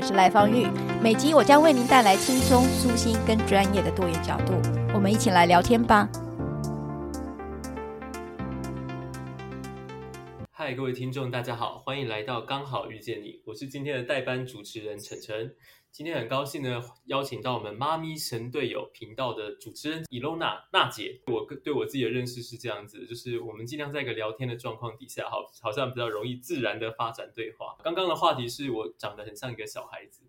我是赖芳玉，每集我将为您带来轻松、舒心跟专业的多元角度，我们一起来聊天吧。嗨，各位听众，大家好，欢迎来到刚好遇见你，我是今天的代班主持人晨晨。今天很高兴呢，邀请到我们妈咪神队友频道的主持人伊洛娜娜姐。我对我自己的认识是这样子，就是我们尽量在一个聊天的状况底下，好，好像比较容易自然的发展对话。刚刚的话题是我长得很像一个小孩子，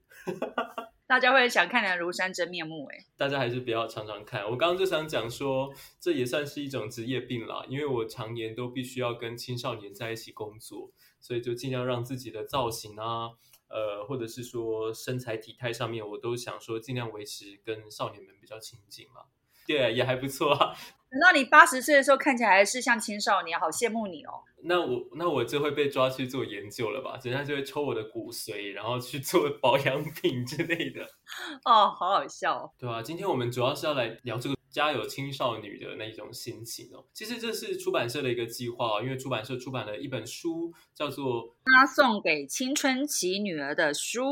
大家会想看的庐山真面目哎，大家还是不要常常看。我刚刚就想讲说，这也算是一种职业病啦，因为我常年都必须要跟青少年在一起工作，所以就尽量让自己的造型啊。呃，或者是说身材体态上面，我都想说尽量维持跟少年们比较亲近嘛。对，也还不错啊。等到你八十岁的时候，看起来还是像青少年，好羡慕你哦。那我那我就会被抓去做研究了吧？人家就会抽我的骨髓，然后去做保养品之类的。哦，好好笑。对啊，今天我们主要是要来聊这个。家有青少女的那种心情哦，其实这是出版社的一个计划，因为出版社出版了一本书，叫做《他送给青春期女儿的书》，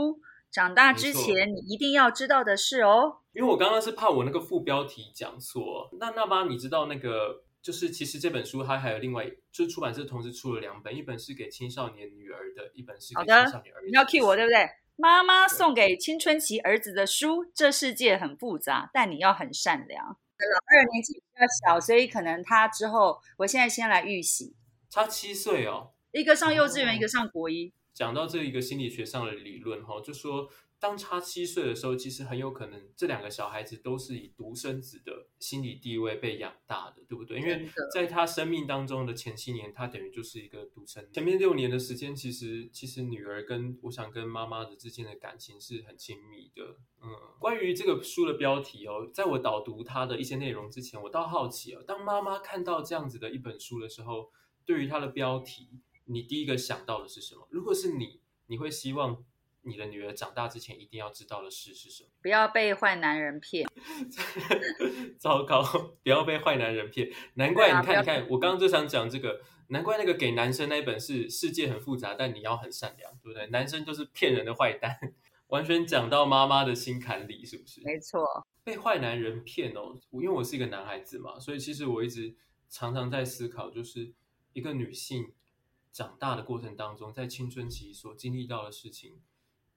长大之前你一定要知道的事哦。因为我刚刚是怕我那个副标题讲错，那那妈你知道那个就是其实这本书它还有另外，就是出版社同时出了两本，一本是给青少年女儿的，一本是给青少年儿子。你要 cue 我对不对？妈妈送给青春期儿子的书，这世界很复杂，但你要很善良。老二年纪比较小，所以可能他之后，我现在先来预习。差七岁哦，一个上幼稚园，哦、一个上国一。讲到这一个心理学上的理论哈，就说。当差七岁的时候，其实很有可能这两个小孩子都是以独生子的心理地位被养大的，对不对？因为在他生命当中的前七年，他等于就是一个独生。前面六年的时间，其实其实女儿跟我想跟妈妈的之间的感情是很亲密的。嗯，关于这个书的标题哦，在我导读它的一些内容之前，我倒好奇哦，当妈妈看到这样子的一本书的时候，对于它的标题，你第一个想到的是什么？如果是你，你会希望？你的女儿长大之前一定要知道的事是什么？不要被坏男人骗。糟糕，不要被坏男人骗。难怪你看，你看，我刚刚就想讲这个。难怪那个给男生那一本是世界很复杂，但你要很善良，对不对？男生就是骗人的坏蛋，完全讲到妈妈的心坎里，是不是？没错。被坏男人骗哦，因为我是一个男孩子嘛，所以其实我一直常常在思考，就是一个女性长大的过程当中，在青春期所经历到的事情。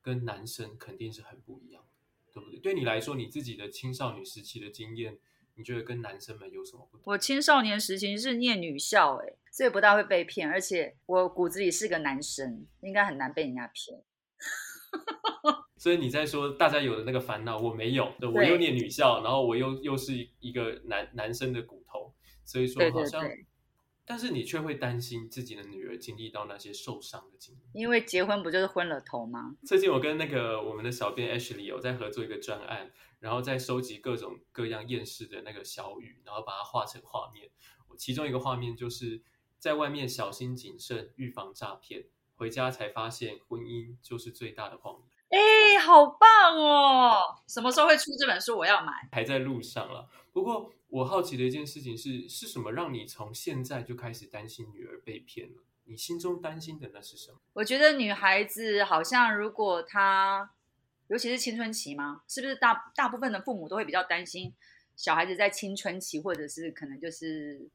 跟男生肯定是很不一样的，对不对？对你来说，你自己的青少年时期的经验，你觉得跟男生们有什么不同？我青少年时期是念女校，哎，所以不大会被骗，而且我骨子里是个男生，应该很难被人家骗。所以你在说大家有的那个烦恼，我没有，对，我又念女校，然后我又又是一个男男生的骨头，所以说好像。对对对但是你却会担心自己的女儿经历到那些受伤的经历，因为结婚不就是昏了头吗？最近我跟那个我们的小编 Ashley 有在合作一个专案，然后在收集各种各样厌世的那个小语，然后把它画成画面。其中一个画面就是在外面小心谨慎，预防诈骗，回家才发现婚姻就是最大的谎言。哎，好棒哦！什么时候会出这本书？我要买。还在路上了。不过。我好奇的一件事情是，是什么让你从现在就开始担心女儿被骗了？你心中担心的那是什么？我觉得女孩子好像，如果她，尤其是青春期嘛，是不是大大部分的父母都会比较担心小孩子在青春期，或者是可能就是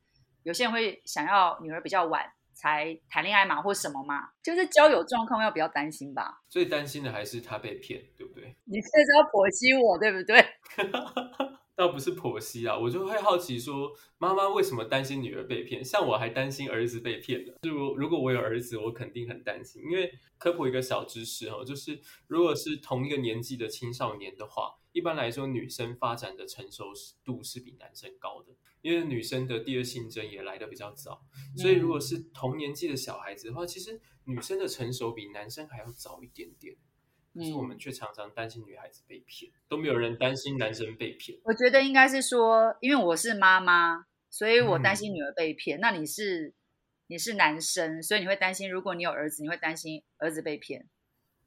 有些人会想要女儿比较晚才谈恋爱嘛，或什么嘛，就是交友状况要比较担心吧。最担心的还是他被骗，对不对？你这是要剖析我，对不对？倒不是婆媳啊，我就会好奇说，妈妈为什么担心女儿被骗？像我还担心儿子被骗的。如如果我有儿子，我肯定很担心。因为科普一个小知识哦，就是如果是同一个年纪的青少年的话，一般来说女生发展的成熟度是比男生高的，因为女生的第二性征也来的比较早。所以如果是同年纪的小孩子的话，其实女生的成熟比男生还要早一点点。可是我们却常常担心女孩子被骗，都没有人担心男生被骗。我觉得应该是说，因为我是妈妈，所以我担心女儿被骗。嗯、那你是你是男生，所以你会担心，如果你有儿子，你会担心儿子被骗。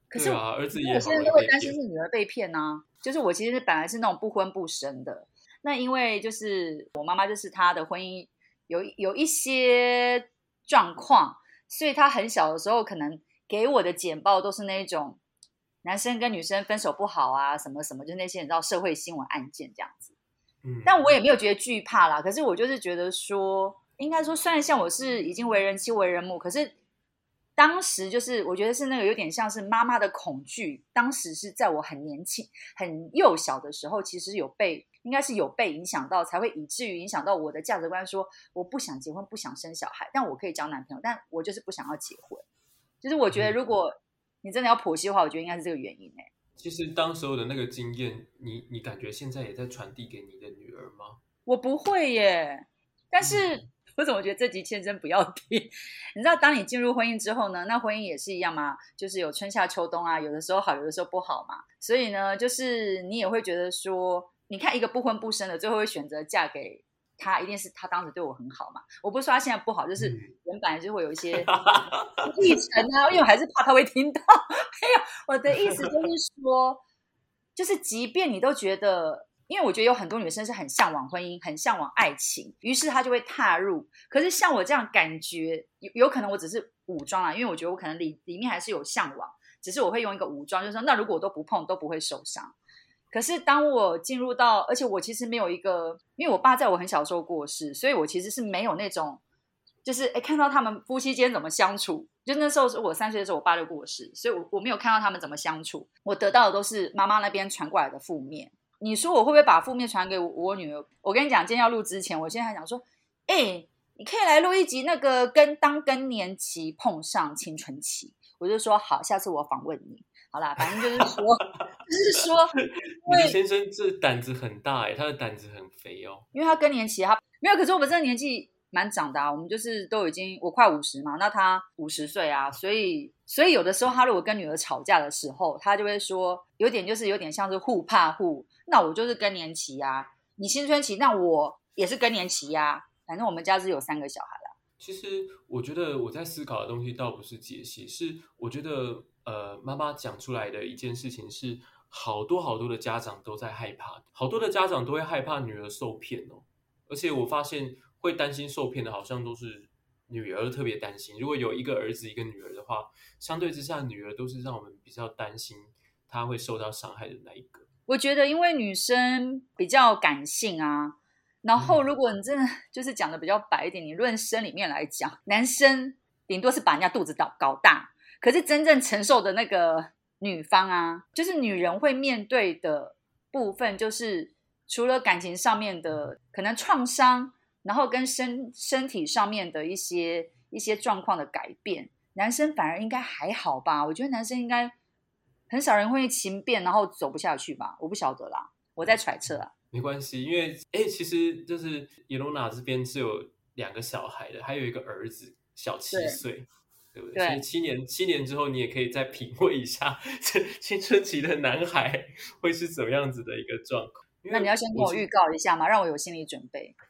可是啊，儿子也有担心是女儿被骗呢、啊。就是我其实本来是那种不婚不生的，那因为就是我妈妈就是她的婚姻有有一些状况，所以她很小的时候可能给我的简报都是那种。男生跟女生分手不好啊，什么什么，就那些你知道社会新闻案件这样子。嗯，但我也没有觉得惧怕啦。可是我就是觉得说，应该说，虽然像我是已经为人妻、为人母，可是当时就是我觉得是那个有点像是妈妈的恐惧。当时是在我很年轻、很幼小的时候，其实有被，应该是有被影响到，才会以至于影响到我的价值观。说我不想结婚，不想生小孩，但我可以交男朋友，但我就是不想要结婚。就是我觉得如果。你真的要剖析的话，我觉得应该是这个原因诶。其实当时候的那个经验，你你感觉现在也在传递给你的女儿吗？我不会耶，但是、嗯、我怎么觉得这集先生不要听？你知道，当你进入婚姻之后呢，那婚姻也是一样嘛，就是有春夏秋冬啊，有的时候好，有的时候不好嘛。所以呢，就是你也会觉得说，你看一个不婚不生的，最后会选择嫁给。他一定是他当时对我很好嘛？我不是说他现在不好，就是原本来就会有一些 历程啊，因为我还是怕他会听到。哎呀，我的意思就是说，就是即便你都觉得，因为我觉得有很多女生是很向往婚姻，很向往爱情，于是她就会踏入。可是像我这样感觉，有有可能我只是武装啊，因为我觉得我可能里里面还是有向往，只是我会用一个武装，就是说，那如果我都不碰，都不会受伤。可是当我进入到，而且我其实没有一个，因为我爸在我很小时候过世，所以我其实是没有那种，就是哎看到他们夫妻间怎么相处。就那时候是我三岁的时候，我爸就过世，所以我我没有看到他们怎么相处。我得到的都是妈妈那边传过来的负面。你说我会不会把负面传给我，我女儿？我跟你讲，今天要录之前，我现在还想说，哎，你可以来录一集那个跟当更年期碰上青春期，我就说好，下次我访问你。好啦，反正就是说，就是说，你的先生这胆子很大哎，他的胆子很肥哦。因为他更年期，他没有。可是我们这个年纪蛮长的啊，我们就是都已经我快五十嘛，那他五十岁啊，所以所以有的时候他如果跟女儿吵架的时候，他就会说，有点就是有点像是互怕互。那我就是更年期啊，你青春期，那我也是更年期呀。反正我们家是有三个小孩啦。其实我觉得我在思考的东西倒不是解析，是我觉得。呃，妈妈讲出来的一件事情是，好多好多的家长都在害怕，好多的家长都会害怕女儿受骗哦。而且我发现会担心受骗的，好像都是女儿特别担心。如果有一个儿子一个女儿的话，相对之下，女儿都是让我们比较担心她会受到伤害的那一个。我觉得，因为女生比较感性啊，然后如果你真的 就是讲的比较白一点，你论生里面来讲，男生顶多是把人家肚子搞搞大。可是真正承受的那个女方啊，就是女人会面对的部分，就是除了感情上面的可能创伤，然后跟身身体上面的一些一些状况的改变，男生反而应该还好吧？我觉得男生应该很少人会情变，然后走不下去吧？我不晓得啦，我在揣测啊。没关系，因为哎，其实就是叶罗娜这边是有两个小孩的，还有一个儿子，小七岁。对不对？对，所以七年七年之后，你也可以再品味一下 这青春期的男孩 会是怎么样子的一个状况。那你要先跟我预告一下吗？让我有心理准备。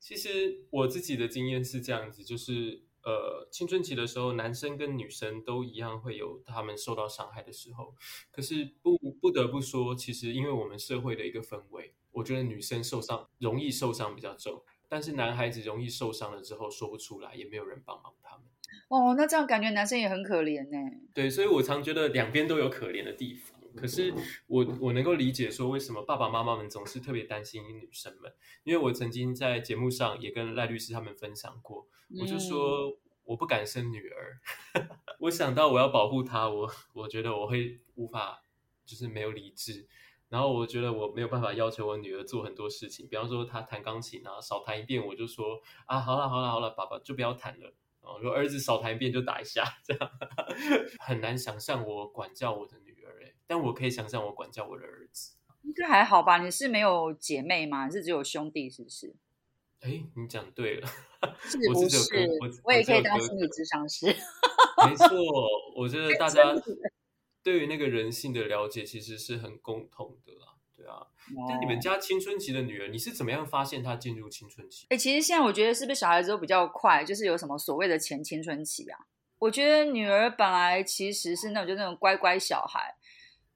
其实我自己的经验是这样子，就是呃，青春期的时候，男生跟女生都一样会有他们受到伤害的时候。可是不不得不说，其实因为我们社会的一个氛围，我觉得女生受伤容易受伤比较重。但是男孩子容易受伤了之后说不出来，也没有人帮忙他们。哦，那这样感觉男生也很可怜呢。对，所以我常觉得两边都有可怜的地方。可是我我能够理解说，为什么爸爸妈妈们总是特别担心女生们，因为我曾经在节目上也跟赖律师他们分享过，我就说我不敢生女儿，嗯、我想到我要保护她，我我觉得我会无法就是没有理智。然后我觉得我没有办法要求我女儿做很多事情，比方说她弹钢琴啊，少弹一遍我就说啊，好了好了好了，爸爸就不要弹了。哦，如果儿子少弹一遍就打一下，这样 很难想象我管教我的女儿哎，但我可以想象我管教我的儿子。应该还好吧？你是没有姐妹吗？你是只有兄弟是不是？哎，你讲对了，是不是？我，我，我也可以当心理咨商师。没错，我觉得 大家对于那个人性的了解其实是很共同的啦。对啊，但你们家青春期的女儿，你是怎么样发现她进入青春期？哎，其实现在我觉得是不是小孩子都比较快，就是有什么所谓的前青春期啊？我觉得女儿本来其实是那种就那种乖乖小孩。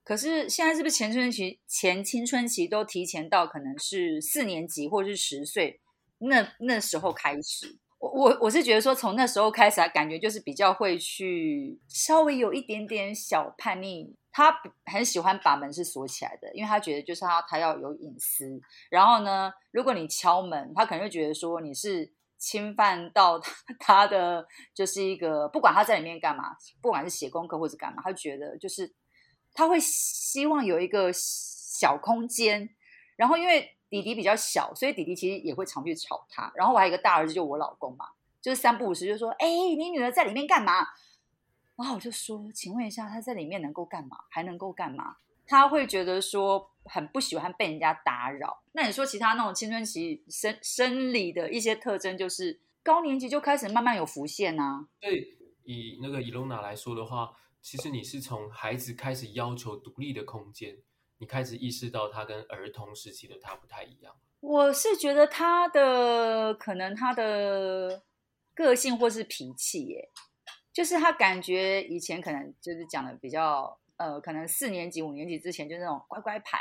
可是现在是不是前青春期、前青春期都提前到可能是四年级或者是十岁那那时候开始？我我我是觉得说从那时候开始啊，感觉就是比较会去稍微有一点点小叛逆。他很喜欢把门是锁起来的，因为他觉得就是他他要有隐私。然后呢，如果你敲门，他可能会觉得说你是侵犯到他 他的就是一个不管他在里面干嘛，不管是写功课或者干嘛，他觉得就是。他会希望有一个小空间，然后因为弟弟比较小，所以弟弟其实也会常去吵他。然后我还有一个大儿子，就我老公嘛，就是三不五时就说：“哎，你女儿在里面干嘛？”然后我就说：“请问一下，她在里面能够干嘛？还能够干嘛？”他会觉得说很不喜欢被人家打扰。那你说其他那种青春期生生理的一些特征，就是高年级就开始慢慢有浮现啊。对，以那个伊隆娜来说的话。其实你是从孩子开始要求独立的空间，你开始意识到他跟儿童时期的他不太一样。我是觉得他的可能他的个性或是脾气，耶，就是他感觉以前可能就是讲的比较呃，可能四年级五年级之前就那种乖乖牌，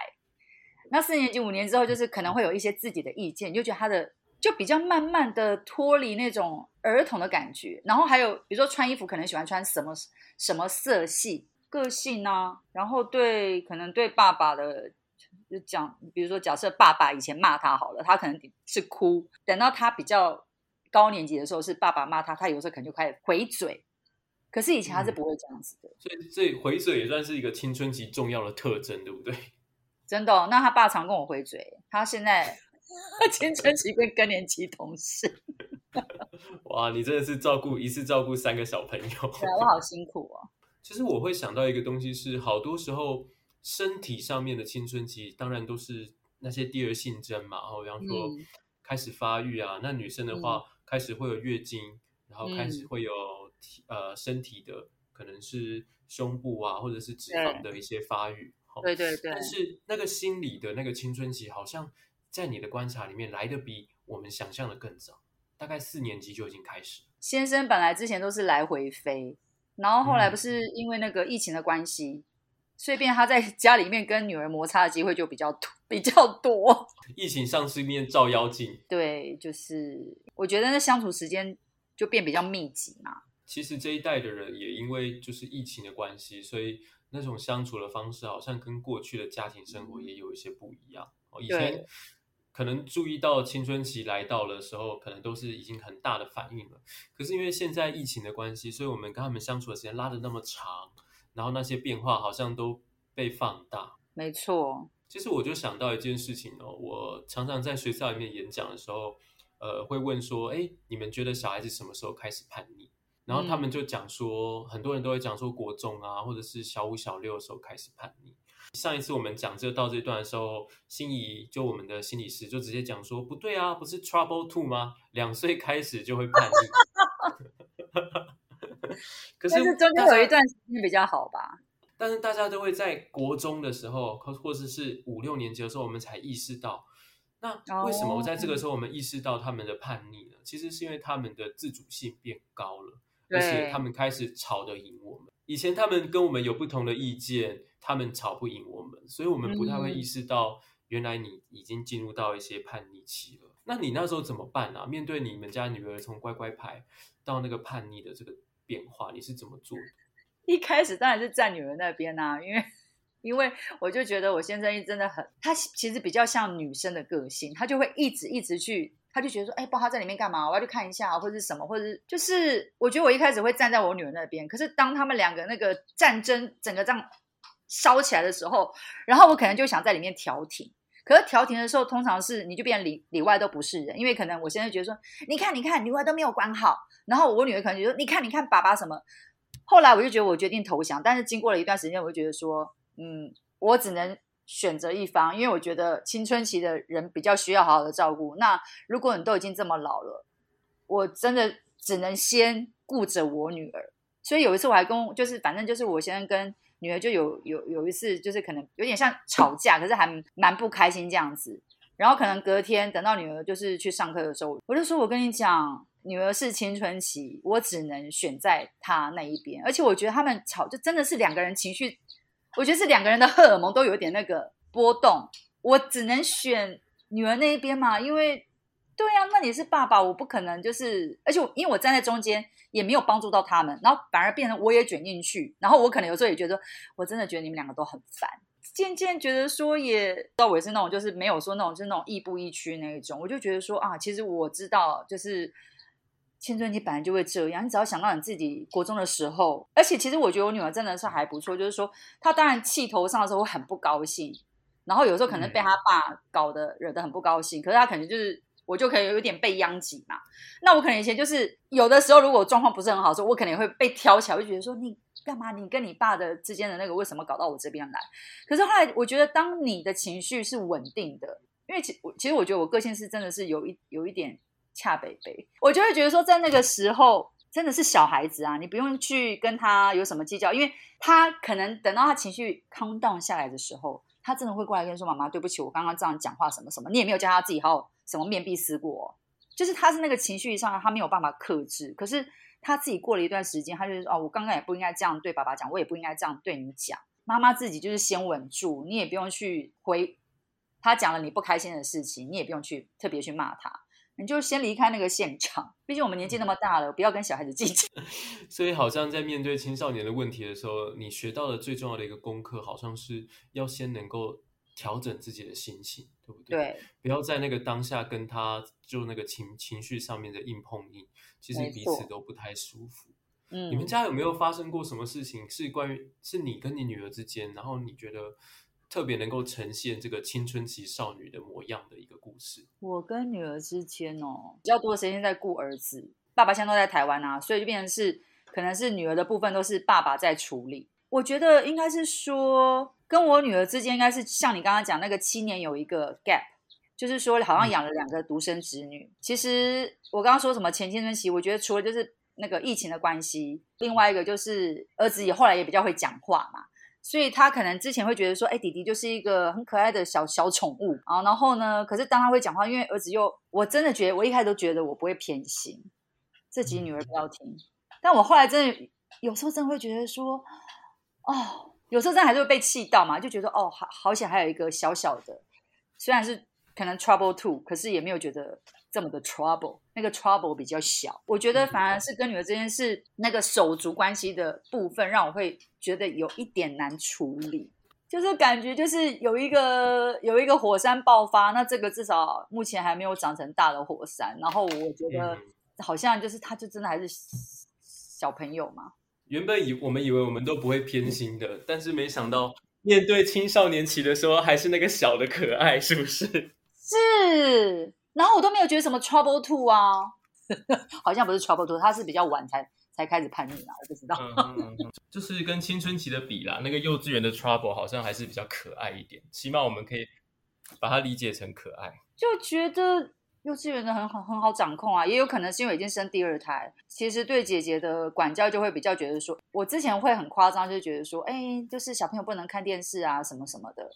那四年级五年之后就是可能会有一些自己的意见，就觉得他的。就比较慢慢的脱离那种儿童的感觉，然后还有比如说穿衣服可能喜欢穿什么什么色系，个性啊，然后对可能对爸爸的就讲，比如说假设爸爸以前骂他好了，他可能是哭，等到他比较高年级的时候是爸爸骂他，他有时候可能就开始回嘴，可是以前他是不会这样子的，嗯、所以这回嘴也算是一个青春期重要的特征，对不对？真的、哦，那他爸常跟我回嘴，他现在。青春期跟更年期同事，哇，你真的是照顾一次照顾三个小朋友，对啊，我好辛苦哦。其实我会想到一个东西是，好多时候身体上面的青春期，当然都是那些第二性征嘛，然后比方说开始发育啊，嗯、那女生的话、嗯、开始会有月经，然后开始会有体、嗯、呃身体的可能是胸部啊或者是脂肪的一些发育，对对对，但是那个心理的那个青春期好像。在你的观察里面，来的比我们想象的更早，大概四年级就已经开始。先生本来之前都是来回飞，然后后来不是因为那个疫情的关系，嗯、所以变他在 家里面跟女儿摩擦的机会就比较多，比较多。疫情上是一面照妖镜，对，就是我觉得那相处时间就变比较密集嘛。其实这一代的人也因为就是疫情的关系，所以那种相处的方式好像跟过去的家庭生活也有一些不一样。哦，以前。可能注意到青春期来到的时候，可能都是已经很大的反应了。可是因为现在疫情的关系，所以我们跟他们相处的时间拉的那么长，然后那些变化好像都被放大。没错，其实我就想到一件事情哦，我常常在学校里面演讲的时候，呃，会问说，哎，你们觉得小孩子什么时候开始叛逆？然后他们就讲说，嗯、很多人都会讲说国中啊，或者是小五、小六的时候开始叛逆。上一次我们讲这到这一段的时候，心仪就我们的心理师就直接讲说，不对啊，不是 Trouble Two 吗？两岁开始就会叛逆。可是，中间有一段时间比较好吧？但是大家都会在国中的时候，或或者是五六年级的时候，我们才意识到，那为什么我在这个时候我们意识到他们的叛逆呢？其实是因为他们的自主性变高了，而且他们开始吵得赢我们。以前他们跟我们有不同的意见。他们吵不赢我们，所以我们不太会意识到，原来你已经进入到一些叛逆期了。那你那时候怎么办啊？面对你们家女儿从乖乖牌到那个叛逆的这个变化，你是怎么做的？一开始当然是站女儿那边啊，因为因为我就觉得我先生真的很，他其实比较像女生的个性，他就会一直一直去，他就觉得说，哎，不知道他在里面干嘛，我要去看一下，或者是什么，或者是就是我觉得我一开始会站在我女儿那边，可是当他们两个那个战争整个这样。烧起来的时候，然后我可能就想在里面调停。可是调停的时候，通常是你就变里里外都不是人，因为可能我现在觉得说，你看你看，里外都没有管好。然后我女儿可能觉得，你看你看，爸爸什么。后来我就觉得我决定投降，但是经过了一段时间，我就觉得说，嗯，我只能选择一方，因为我觉得青春期的人比较需要好好的照顾。那如果你都已经这么老了，我真的只能先顾着我女儿。所以有一次我还跟，就是反正就是我先跟。女儿就有有有一次，就是可能有点像吵架，可是还蛮不开心这样子。然后可能隔天等到女儿就是去上课的时候，我就说：“我跟你讲，女儿是青春期，我只能选在她那一边。而且我觉得他们吵，就真的是两个人情绪，我觉得是两个人的荷尔蒙都有点那个波动。我只能选女儿那一边嘛，因为对呀、啊，那你是爸爸，我不可能就是，而且因为我站在中间。”也没有帮助到他们，然后反而变成我也卷进去，然后我可能有时候也觉得，我真的觉得你们两个都很烦。渐渐觉得说，也知道我也是那种，就是没有说那种，就是那种亦步亦趋那一种。我就觉得说啊，其实我知道，就是青春期本来就会这样。你只要想到你自己国中的时候，而且其实我觉得我女儿真的是还不错，就是说她当然气头上的时候会很不高兴，然后有时候可能被她爸搞得惹得很不高兴，可是她可能就是。我就可以有点被殃及嘛。那我可能以前就是有的时候，如果状况不是很好的时候，我可能也会被挑起来，我就觉得说你干嘛？你跟你爸的之间的那个为什么搞到我这边来？可是后来我觉得，当你的情绪是稳定的，因为其其实我觉得我个性是真的是有一有一点恰北北，我就会觉得说，在那个时候真的是小孩子啊，你不用去跟他有什么计较，因为他可能等到他情绪 calm down 下来的时候，他真的会过来跟你说：“妈妈，对不起，我刚刚这样讲话什么什么。”你也没有叫他自己好好。什么面壁思过，就是他是那个情绪上他没有办法克制，可是他自己过了一段时间，他就是说哦，我刚刚也不应该这样对爸爸讲，我也不应该这样对你讲。妈妈自己就是先稳住，你也不用去回他讲了你不开心的事情，你也不用去特别去骂他，你就先离开那个现场。毕竟我们年纪那么大了，不要跟小孩子计较。所以好像在面对青少年的问题的时候，你学到的最重要的一个功课，好像是要先能够。调整自己的心情，对不对？对，不要在那个当下跟他就那个情情绪上面的硬碰硬，其实彼此都不太舒服。嗯，你们家有没有发生过什么事情是关于是你跟你女儿之间，然后你觉得特别能够呈现这个青春期少女的模样的一个故事？我跟女儿之间哦，比较多的时间在顾儿子，爸爸现在都在台湾啊，所以就变成是可能是女儿的部分都是爸爸在处理。我觉得应该是说。跟我女儿之间应该是像你刚刚讲那个七年有一个 gap，就是说好像养了两个独生子女。其实我刚刚说什么前青春期，我觉得除了就是那个疫情的关系，另外一个就是儿子也后来也比较会讲话嘛，所以他可能之前会觉得说，哎，弟弟就是一个很可爱的小小宠物啊。然后呢，可是当他会讲话，因为儿子又我真的觉得我一开始都觉得我不会偏心，自己女儿不要听，但我后来真的有时候真的会觉得说，哦。有时候真的还是会被气到嘛，就觉得哦，好好险，还有一个小小的，虽然是可能 trouble two，可是也没有觉得这么的 trouble，那个 trouble 比较小。我觉得反而是跟女儿之间是那个手足关系的部分，让我会觉得有一点难处理，就是感觉就是有一个有一个火山爆发，那这个至少目前还没有长成大的火山，然后我觉得好像就是他就真的还是小朋友嘛。原本以我们以为我们都不会偏心的，但是没想到面对青少年期的时候，还是那个小的可爱，是不是？是。然后我都没有觉得什么 trouble two 啊，好像不是 trouble two，他是比较晚才才开始叛逆啦，我不知道。嗯嗯嗯、就是跟青春期的比啦，那个幼稚园的 trouble 好像还是比较可爱一点，起码我们可以把它理解成可爱。就觉得。幼稚园的很好，很好掌控啊，也有可能是因为已经生第二胎。其实对姐姐的管教就会比较觉得说，我之前会很夸张，就觉得说，哎，就是小朋友不能看电视啊，什么什么的。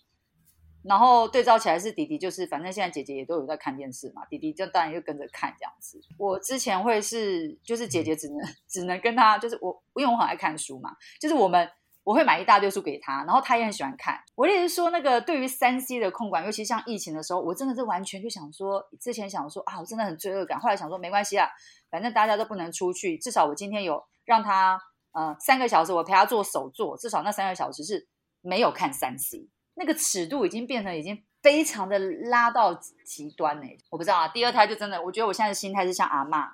然后对照起来是弟弟，就是反正现在姐姐也都有在看电视嘛，弟弟就当然就跟着看这样子。我之前会是，就是姐姐只能 只能跟他，就是我，因为我很爱看书嘛，就是我们。我会买一大堆书给他，然后他也很喜欢看。我也是说，那个对于三 C 的控管，尤其像疫情的时候，我真的是完全就想说，之前想说啊，我真的很罪恶感。后来想说，没关系啊，反正大家都不能出去，至少我今天有让他呃三个小时，我陪他做手作，至少那三个小时是没有看三 C。那个尺度已经变成已经非常的拉到极端呢。我不知道啊，第二胎就真的，我觉得我现在的心态是像阿嬷，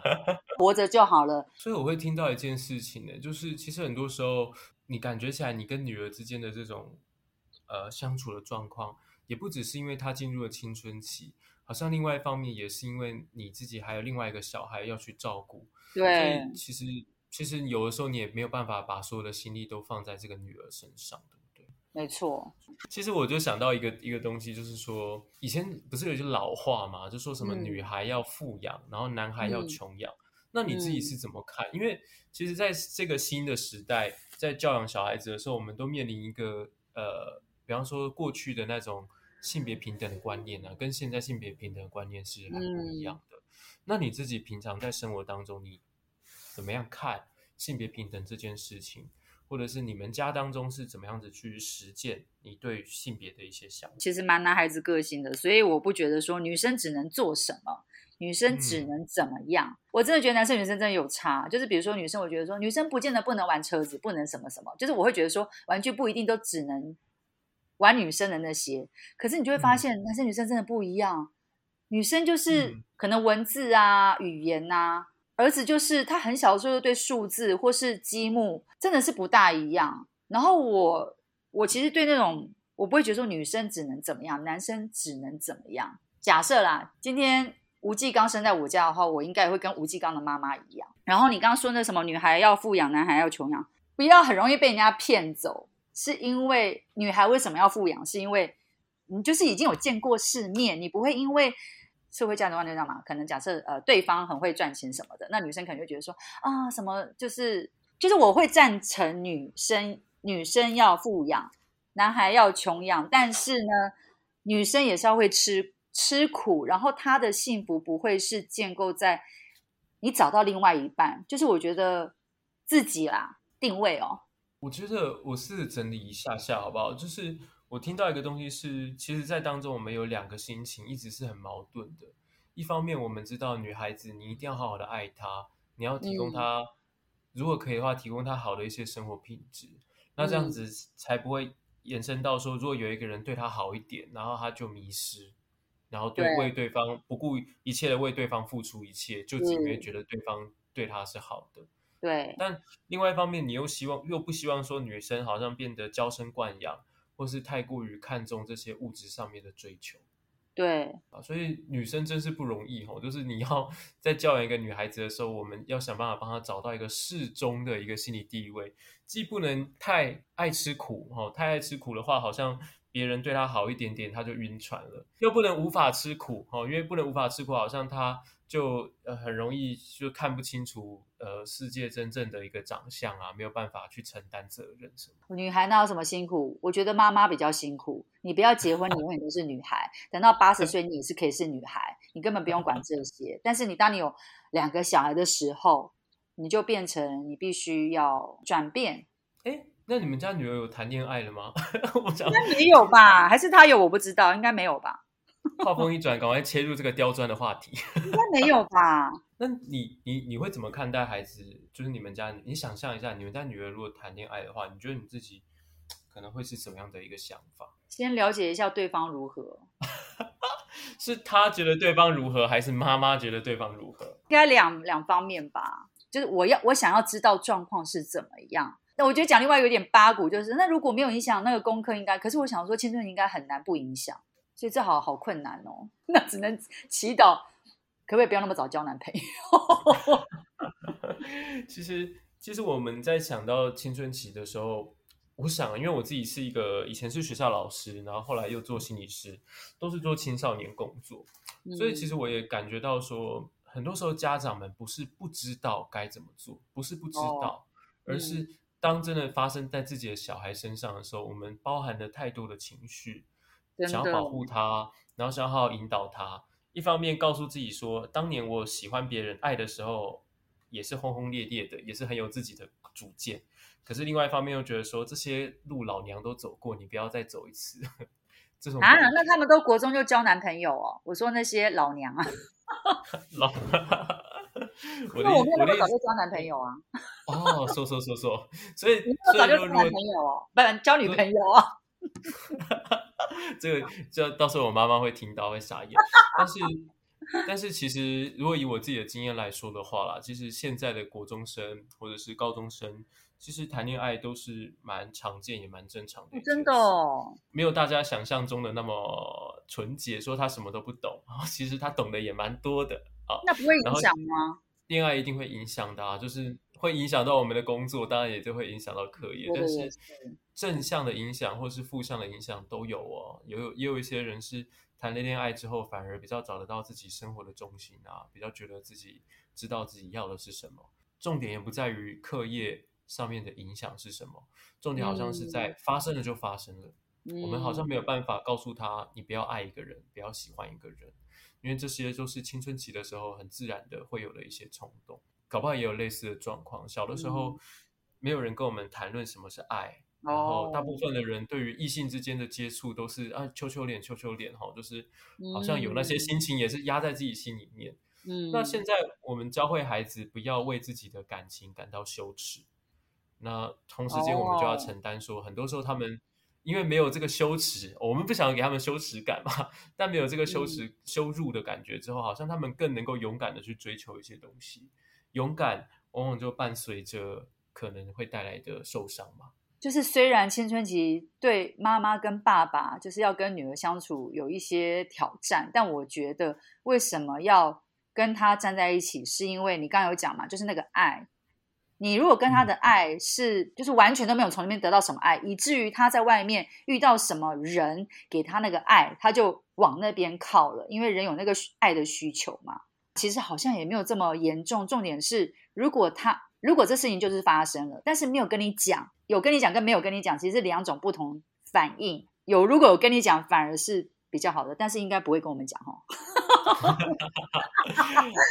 活着就好了。所以我会听到一件事情呢，就是其实很多时候。你感觉起来，你跟女儿之间的这种呃相处的状况，也不只是因为她进入了青春期，好像另外一方面也是因为你自己还有另外一个小孩要去照顾。对，所以其实其实有的时候你也没有办法把所有的心力都放在这个女儿身上，对不对？没错。其实我就想到一个一个东西，就是说以前不是有一句老话嘛，就说什么女孩要富养，嗯、然后男孩要穷养。嗯那你自己是怎么看？嗯、因为其实，在这个新的时代，在教养小孩子的时候，我们都面临一个呃，比方说过去的那种性别平等的观念呢、啊，跟现在性别平等的观念是很不一样的。嗯、那你自己平常在生活当中，你怎么样看性别平等这件事情？或者是你们家当中是怎么样子去实践你对性别的一些想法？其实蛮男孩子个性的，所以我不觉得说女生只能做什么。女生只能怎么样？嗯、我真的觉得男生女生真的有差。就是比如说女生，我觉得说女生不见得不能玩车子，不能什么什么。就是我会觉得说玩具不一定都只能玩女生的那些。可是你就会发现，男生女生真的不一样。女生就是可能文字啊、语言啊，儿子就是他很小的时候就对数字或是积木真的是不大一样。然后我我其实对那种我不会觉得说女生只能怎么样，男生只能怎么样。假设啦，今天。吴继刚生在我家的话，我应该也会跟吴继刚的妈妈一样。然后你刚刚说那什么，女孩要富养，男孩要穷养，不要很容易被人家骗走。是因为女孩为什么要富养？是因为你就是已经有见过世面，你不会因为社会价值观就这样嘛？可能假设呃对方很会赚钱什么的，那女生可能就觉得说啊什么就是就是我会赞成女生女生要富养，男孩要穷养，但是呢女生也是要会吃。吃苦，然后他的幸福不会是建构在你找到另外一半，就是我觉得自己啦定位哦。我觉得我试着整理一下下好不好？就是我听到一个东西是，其实，在当中我们有两个心情，一直是很矛盾的。一方面，我们知道女孩子你一定要好好的爱她，你要提供她，嗯、如果可以的话，提供她好的一些生活品质，那这样子才不会延伸到说，如果有一个人对她好一点，然后她就迷失。然后对为对方不顾一切的为对方付出一切，就只因为觉得对方对他是好的。对。但另外一方面，你又希望又不希望说女生好像变得娇生惯养，或是太过于看重这些物质上面的追求。对。啊，所以女生真是不容易哦。就是你要在教养一个女孩子的时候，我们要想办法帮她找到一个适中的一个心理地位，既不能太爱吃苦哦，太爱吃苦的话，好像。别人对他好一点点，他就晕船了，又不能无法吃苦，因为不能无法吃苦，好像他就呃很容易就看不清楚呃世界真正的一个长相啊，没有办法去承担责任什么。女孩哪有什么辛苦？我觉得妈妈比较辛苦。你不要结婚，你永远都是女孩，等到八十岁你也是可以是女孩，你根本不用管这些。但是你当你有两个小孩的时候，你就变成你必须要转变。诶那你们家女儿有谈恋爱了吗？我想应该没有吧？还是她有？我不知道，应该没有吧？话锋一转，赶快切入这个刁钻的话题。应该没有吧？那你你你会怎么看待孩子？就是你们家，你想象一下，你们家女儿如果谈恋爱的话，你觉得你自己可能会是什么样的一个想法？先了解一下对方如何。是他觉得对方如何，还是妈妈觉得对方如何？应该两两方面吧。就是我要我想要知道状况是怎么样。那我觉得讲另外有点八股，就是那如果没有影响那个功课，应该。可是我想说，青春应该很难不影响，所以这好好困难哦。那只能祈祷，可不可以不要那么早交男朋友？其实，其实我们在想到青春期的时候，我想，因为我自己是一个以前是学校老师，然后后来又做心理师，都是做青少年工作，嗯、所以其实我也感觉到说，很多时候家长们不是不知道该怎么做，不是不知道，哦、而是。当真的发生在自己的小孩身上的时候，我们包含了太多的情绪，想要保护他，然后想要好好引导他。一方面告诉自己说，当年我喜欢别人爱的时候，也是轰轰烈烈的，也是很有自己的主见。可是另外一方面又觉得说，这些路老娘都走过，你不要再走一次。这种啊，那他们都国中就交男朋友哦。我说那些老娘啊，老。我那我没有那么早就交男朋友啊！哦，说说说说，所以那么早就交男朋友哦，不然交女朋友啊？这个就到时候我妈妈会听到会傻眼。但是但是其实，如果以我自己的经验来说的话啦，其实现在的国中生或者是高中生，其实谈恋爱都是蛮常见也蛮正常的。真的哦，没有大家想象中的那么纯洁，说他什么都不懂，其实他懂得也蛮多的啊。那不会影响吗？恋爱一定会影响的啊，就是会影响到我们的工作，当然也就会影响到课业。但是正向的影响或是负向的影响都有哦，有也有一些人是。谈了恋爱之后，反而比较找得到自己生活的重心啊，比较觉得自己知道自己要的是什么。重点也不在于课业上面的影响是什么，重点好像是在发生了就发生了。嗯、我们好像没有办法告诉他，你不要爱一个人，不要喜欢一个人，因为这些都是青春期的时候很自然的会有的一些冲动。搞不好也有类似的状况，小的时候没有人跟我们谈论什么是爱。然后大部分的人对于异性之间的接触都是啊，羞羞脸，羞羞脸，哈，就是好像有那些心情也是压在自己心里面。嗯，那现在我们教会孩子不要为自己的感情感到羞耻，那同时间我们就要承担说，很多时候他们因为没有这个羞耻，我们不想给他们羞耻感嘛，但没有这个羞耻羞辱的感觉之后，好像他们更能够勇敢的去追求一些东西。勇敢往往就伴随着可能会带来的受伤嘛。就是虽然青春期对妈妈跟爸爸就是要跟女儿相处有一些挑战，但我觉得为什么要跟他站在一起，是因为你刚刚有讲嘛，就是那个爱。你如果跟他的爱是就是完全都没有从里面得到什么爱，以至于他在外面遇到什么人给他那个爱，他就往那边靠了，因为人有那个爱的需求嘛。其实好像也没有这么严重。重点是，如果他。如果这事情就是发生了，但是没有跟你讲，有跟你讲跟没有跟你讲，其实是两种不同反应。有如果有跟你讲，反而是比较好的，但是应该不会跟我们讲哦。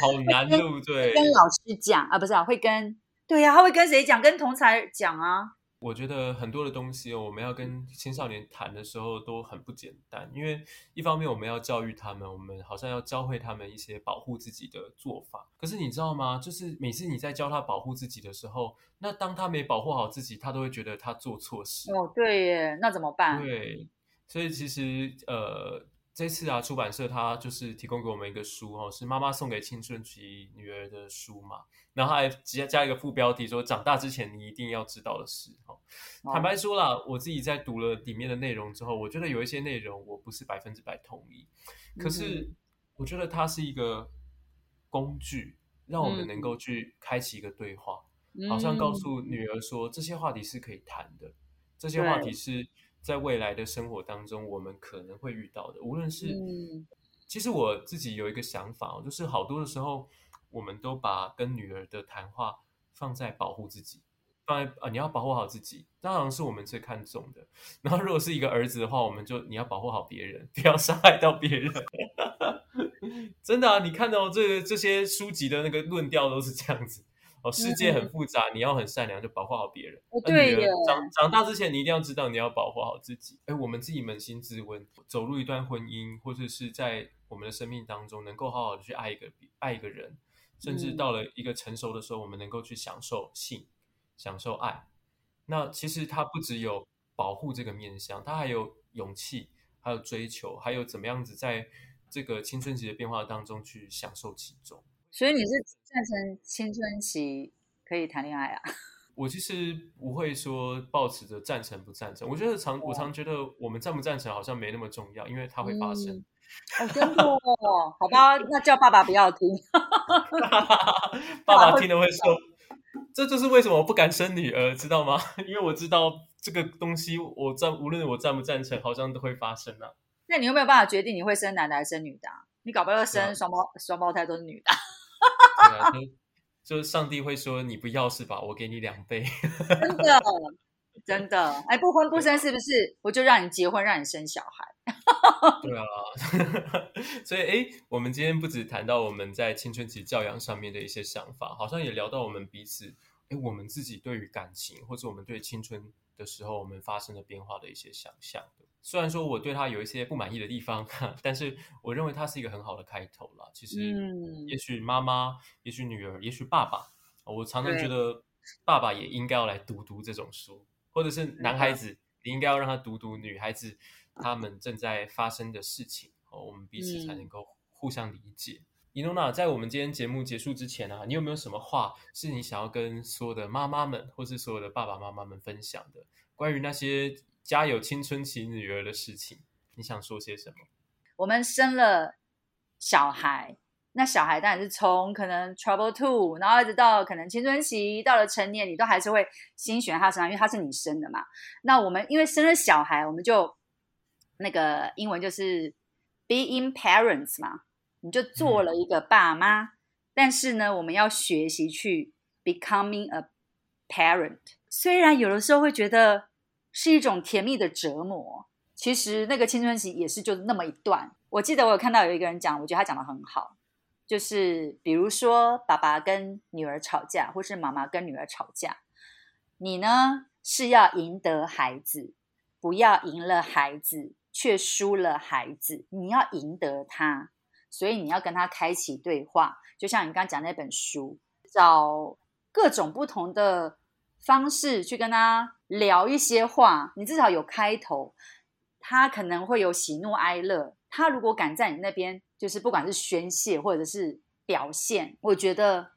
好难，对不对？跟老师讲啊，不是啊，会跟对呀、啊，他会跟谁讲？跟同才讲啊。我觉得很多的东西，我们要跟青少年谈的时候都很不简单，因为一方面我们要教育他们，我们好像要教会他们一些保护自己的做法。可是你知道吗？就是每次你在教他保护自己的时候，那当他没保护好自己，他都会觉得他做错事。哦，对耶，那怎么办？对，所以其实呃。这次啊，出版社它就是提供给我们一个书哦，是妈妈送给青春期女儿的书嘛，然后还直接加一个副标题说，长大之前你一定要知道的事。哦，坦白说啦，我自己在读了里面的内容之后，我觉得有一些内容我不是百分之百同意，可是我觉得它是一个工具，让我们能够去开启一个对话，好像告诉女儿说，这些话题是可以谈的，这些话题是。在未来的生活当中，我们可能会遇到的，无论是，嗯、其实我自己有一个想法，就是好多的时候，我们都把跟女儿的谈话放在保护自己，放在啊，你要保护好自己，当然是我们最看重的。然后，如果是一个儿子的话，我们就你要保护好别人，不要伤害到别人。真的啊，你看到这个这些书籍的那个论调都是这样子。哦，世界很复杂，你要很善良，就保护好别人。哦，对的。长长大之前，你一定要知道你要保护好自己。哎，我们自己扪心自问，走入一段婚姻，或者是在我们的生命当中，能够好好的去爱一个爱一个人，甚至到了一个成熟的时候，我们能够去享受性，享受爱。那其实它不只有保护这个面向，它还有勇气，还有追求，还有怎么样子在这个青春期的变化当中去享受其中。所以你是赞成青春期可以谈恋爱啊？我其实不会说抱持着赞成不赞成。我觉得常我常觉得我们赞不赞成好像没那么重要，因为它会发生。嗯、哦，真的哦？好吧，那叫爸爸不要听。爸爸听了会说，这就是为什么我不敢生女儿，知道吗？因为我知道这个东西我，我赞无论我赞不赞成，好像都会发生啊。那你有没有办法决定你会生男的还是生女的？你搞不好生双胞双胞胎都是女的。对啊，就，就上帝会说你不要是吧？我给你两倍，真的真的，哎，不婚 不生是不是？我就让你结婚，让你生小孩。对啊 所以哎，我们今天不止谈到我们在青春期教养上面的一些想法，好像也聊到我们彼此，哎，我们自己对于感情，或者我们对青春的时候，我们发生的变化的一些想象。虽然说我对他有一些不满意的地方，但是我认为他是一个很好的开头了。其实，也许妈妈，也许女儿，也许爸爸，我常常觉得爸爸也应该要来读读这种书，或者是男孩子，你应该要让他读读女孩子他们正在发生的事情，哦，我们彼此才能够互相理解。伊诺娜，在我们今天节目结束之前啊，你有没有什么话是你想要跟所有的妈妈们，或是所有的爸爸妈妈们分享的？关于那些家有青春期女儿的事情，你想说些什么？我们生了小孩，那小孩当然是从可能 trouble two，然后一直到可能青春期，到了成年，你都还是会心悬他身上，因为他是你生的嘛。那我们因为生了小孩，我们就那个英文就是 being parents 嘛。你就做了一个爸妈，嗯、但是呢，我们要学习去 becoming a parent。虽然有的时候会觉得是一种甜蜜的折磨，其实那个青春期也是就那么一段。我记得我有看到有一个人讲，我觉得他讲得很好，就是比如说爸爸跟女儿吵架，或是妈妈跟女儿吵架，你呢是要赢得孩子，不要赢了孩子却输了孩子，你要赢得他。所以你要跟他开启对话，就像你刚刚讲那本书，找各种不同的方式去跟他聊一些话。你至少有开头，他可能会有喜怒哀乐。他如果敢在你那边，就是不管是宣泄或者是表现，我觉得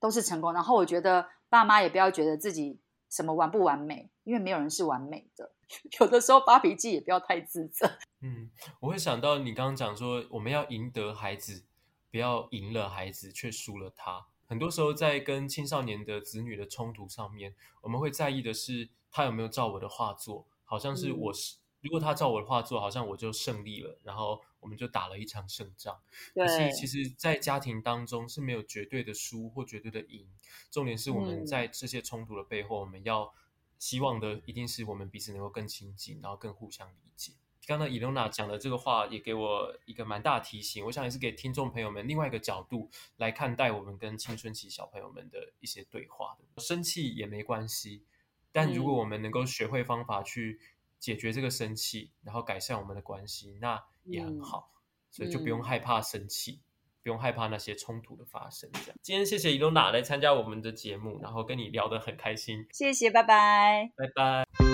都是成功。然后我觉得爸妈也不要觉得自己什么完不完美，因为没有人是完美的。有的时候发脾气也不要太自责。嗯，我会想到你刚刚讲说，我们要赢得孩子，不要赢了孩子却输了他。很多时候在跟青少年的子女的冲突上面，我们会在意的是他有没有照我的话做，好像是我是，嗯、如果他照我的话做，好像我就胜利了，然后我们就打了一场胜仗。可是其实，在家庭当中是没有绝对的输或绝对的赢，重点是我们在这些冲突的背后，我们要。希望的一定是我们彼此能够更亲近，然后更互相理解。刚刚伊隆娜讲的这个话也给我一个蛮大的提醒，我想也是给听众朋友们另外一个角度来看待我们跟青春期小朋友们的一些对话。生气也没关系，但如果我们能够学会方法去解决这个生气，然后改善我们的关系，那也很好。所以就不用害怕生气。不用害怕那些冲突的发生。这样，今天谢谢伊诺娜来参加我们的节目，然后跟你聊得很开心。谢谢，拜拜，拜拜。